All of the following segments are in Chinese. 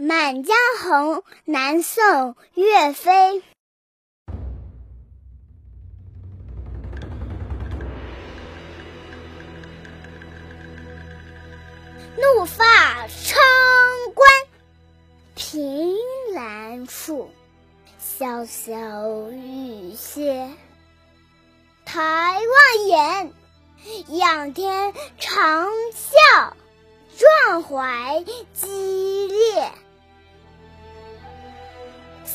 《满江红·南宋·岳飞》怒发冲冠，凭栏处，潇潇雨歇。抬望眼，仰天长啸，壮怀激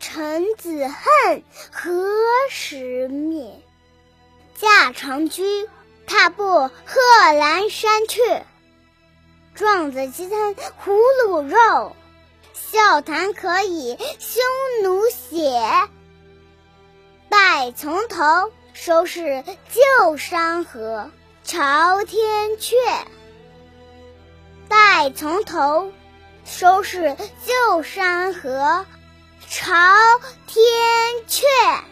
臣子恨，何时灭？驾长车，踏步贺兰山去。壮子饥餐胡虏肉，笑谈可以匈奴血。待从头，收拾旧山河，朝天阙。待从头，收拾旧山河。朝天阙。